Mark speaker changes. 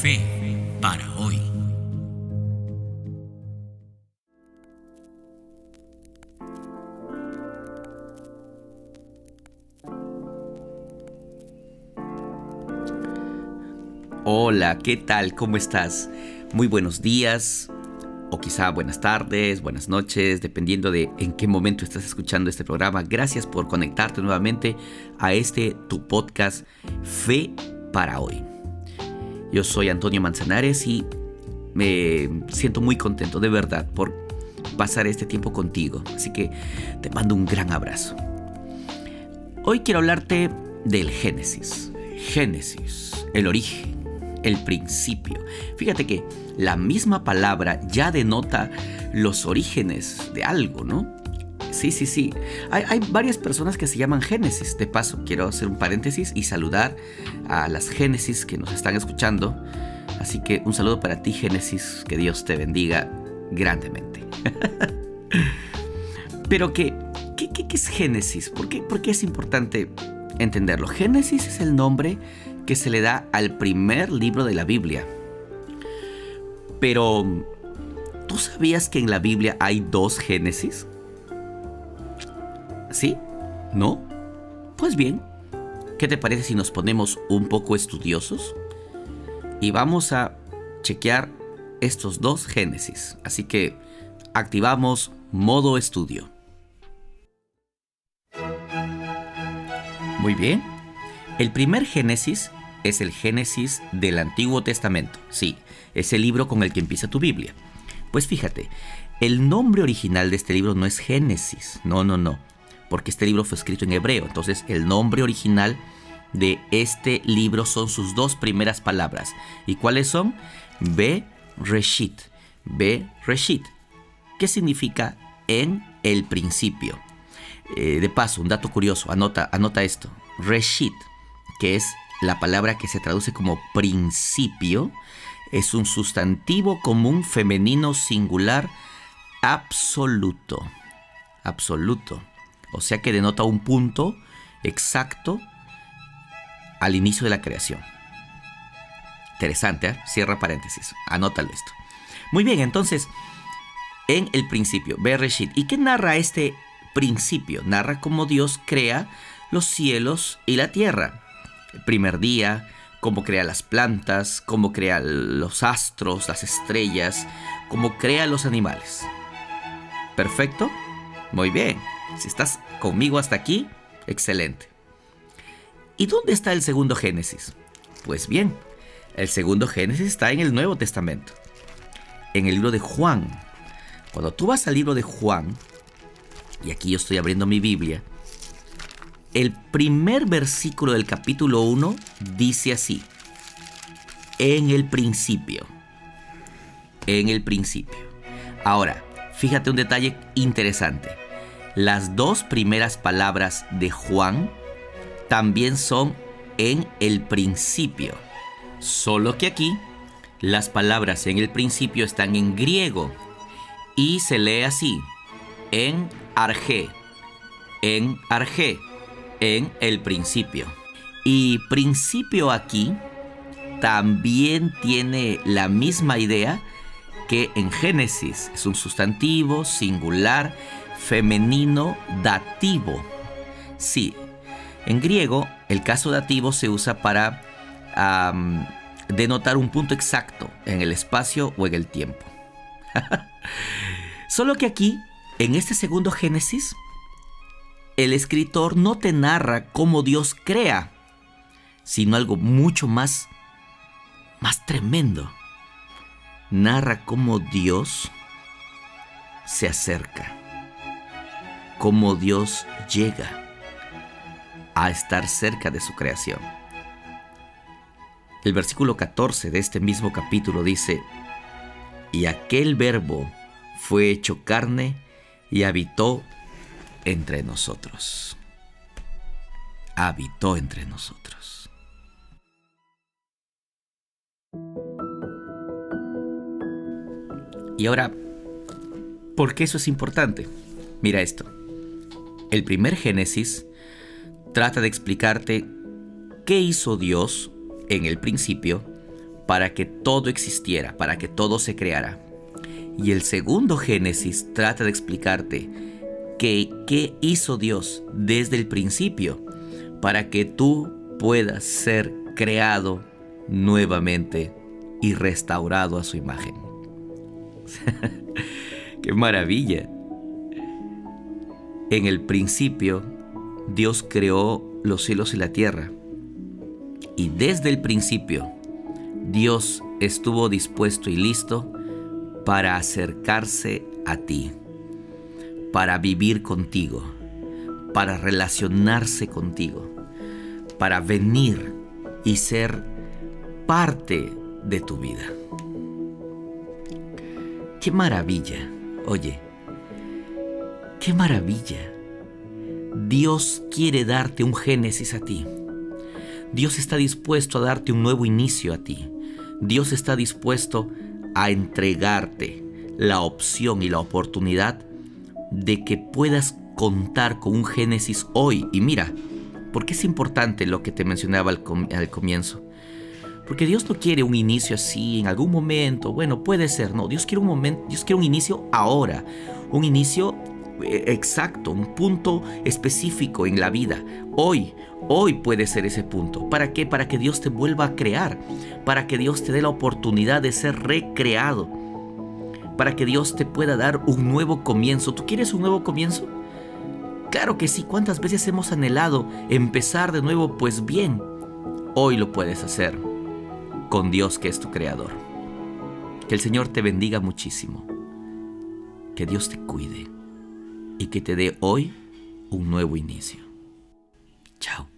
Speaker 1: Fe para hoy.
Speaker 2: Hola, ¿qué tal? ¿Cómo estás? Muy buenos días, o quizá buenas tardes, buenas noches, dependiendo de en qué momento estás escuchando este programa. Gracias por conectarte nuevamente a este tu podcast Fe para hoy. Yo soy Antonio Manzanares y me siento muy contento de verdad por pasar este tiempo contigo. Así que te mando un gran abrazo. Hoy quiero hablarte del Génesis. Génesis, el origen el principio. Fíjate que la misma palabra ya denota los orígenes de algo, ¿no? Sí, sí, sí. Hay, varias personas que se llaman Génesis. De paso, quiero hacer un paréntesis y saludar a las Génesis que nos están escuchando. Así que un saludo para ti, Génesis. Que Dios te bendiga grandemente. Pero ¿qué, qué, qué, es Génesis? ¿Por qué, ¿Por qué es importante entenderlo? Génesis es el nombre que se le da al primer libro de la Biblia. Pero, ¿tú sabías que en la Biblia hay dos Génesis? ¿Sí? ¿No? Pues bien, ¿qué te parece si nos ponemos un poco estudiosos? Y vamos a chequear estos dos Génesis. Así que activamos modo estudio. Muy bien. El primer Génesis es el Génesis del Antiguo Testamento. Sí, es el libro con el que empieza tu Biblia. Pues fíjate, el nombre original de este libro no es Génesis, no, no, no, porque este libro fue escrito en hebreo, entonces el nombre original de este libro son sus dos primeras palabras. ¿Y cuáles son? Be Reshit, Be Reshit, ¿Qué significa en el principio. Eh, de paso, un dato curioso, anota, anota esto. Reshit, que es la palabra que se traduce como principio es un sustantivo común femenino singular absoluto. Absoluto. O sea que denota un punto exacto al inicio de la creación. Interesante, ¿eh? cierra paréntesis, anótalo esto. Muy bien, entonces, en el principio, Bereshit. ¿Y qué narra este principio? Narra cómo Dios crea los cielos y la tierra el primer día, cómo crea las plantas, cómo crea los astros, las estrellas, cómo crea los animales. ¿Perfecto? Muy bien. Si estás conmigo hasta aquí, excelente. ¿Y dónde está el segundo Génesis? Pues bien, el segundo Génesis está en el Nuevo Testamento, en el libro de Juan. Cuando tú vas al libro de Juan, y aquí yo estoy abriendo mi Biblia, el primer versículo del capítulo 1 dice así, en el principio, en el principio. Ahora, fíjate un detalle interesante. Las dos primeras palabras de Juan también son en el principio. Solo que aquí las palabras en el principio están en griego y se lee así, en arge, en arge en el principio. Y principio aquí también tiene la misma idea que en Génesis. Es un sustantivo singular femenino dativo. Sí, en griego el caso dativo se usa para denotar un punto exacto en el espacio o en el tiempo. Solo que aquí, en este segundo Génesis, el escritor no te narra cómo Dios crea, sino algo mucho más, más tremendo. Narra cómo Dios se acerca, cómo Dios llega a estar cerca de su creación. El versículo 14 de este mismo capítulo dice, y aquel verbo fue hecho carne y habitó entre nosotros. Habitó entre nosotros. Y ahora, ¿por qué eso es importante? Mira esto. El primer Génesis trata de explicarte qué hizo Dios en el principio para que todo existiera, para que todo se creara. Y el segundo Génesis trata de explicarte que qué hizo Dios desde el principio para que tú puedas ser creado nuevamente y restaurado a su imagen. ¡Qué maravilla! En el principio, Dios creó los cielos y la tierra. Y desde el principio, Dios estuvo dispuesto y listo para acercarse a ti, para vivir contigo, para relacionarse contigo, para venir y ser parte de tu vida. Qué maravilla, oye, qué maravilla. Dios quiere darte un génesis a ti. Dios está dispuesto a darte un nuevo inicio a ti. Dios está dispuesto a entregarte la opción y la oportunidad de que puedas contar con un Génesis hoy. Y mira, ¿por qué es importante lo que te mencionaba al, comienzo? Porque Dios no quiere un inicio así en algún momento. Bueno, puede ser, no. Dios quiere un momento, Dios quiere un inicio ahora. Un inicio exacto, un punto específico en la vida. Hoy, hoy puede ser ese punto. ¿Para qué? Para que Dios te vuelva a crear. Para que Dios te dé la oportunidad de ser recreado. Para que Dios te pueda dar un nuevo comienzo. ¿Tú quieres un nuevo comienzo? Claro que sí. ¿Cuántas veces hemos anhelado empezar de nuevo? Pues bien, hoy lo puedes hacer con Dios que es tu creador. Que el Señor te bendiga muchísimo. Que Dios te cuide y que te dé hoy un nuevo inicio. Chao.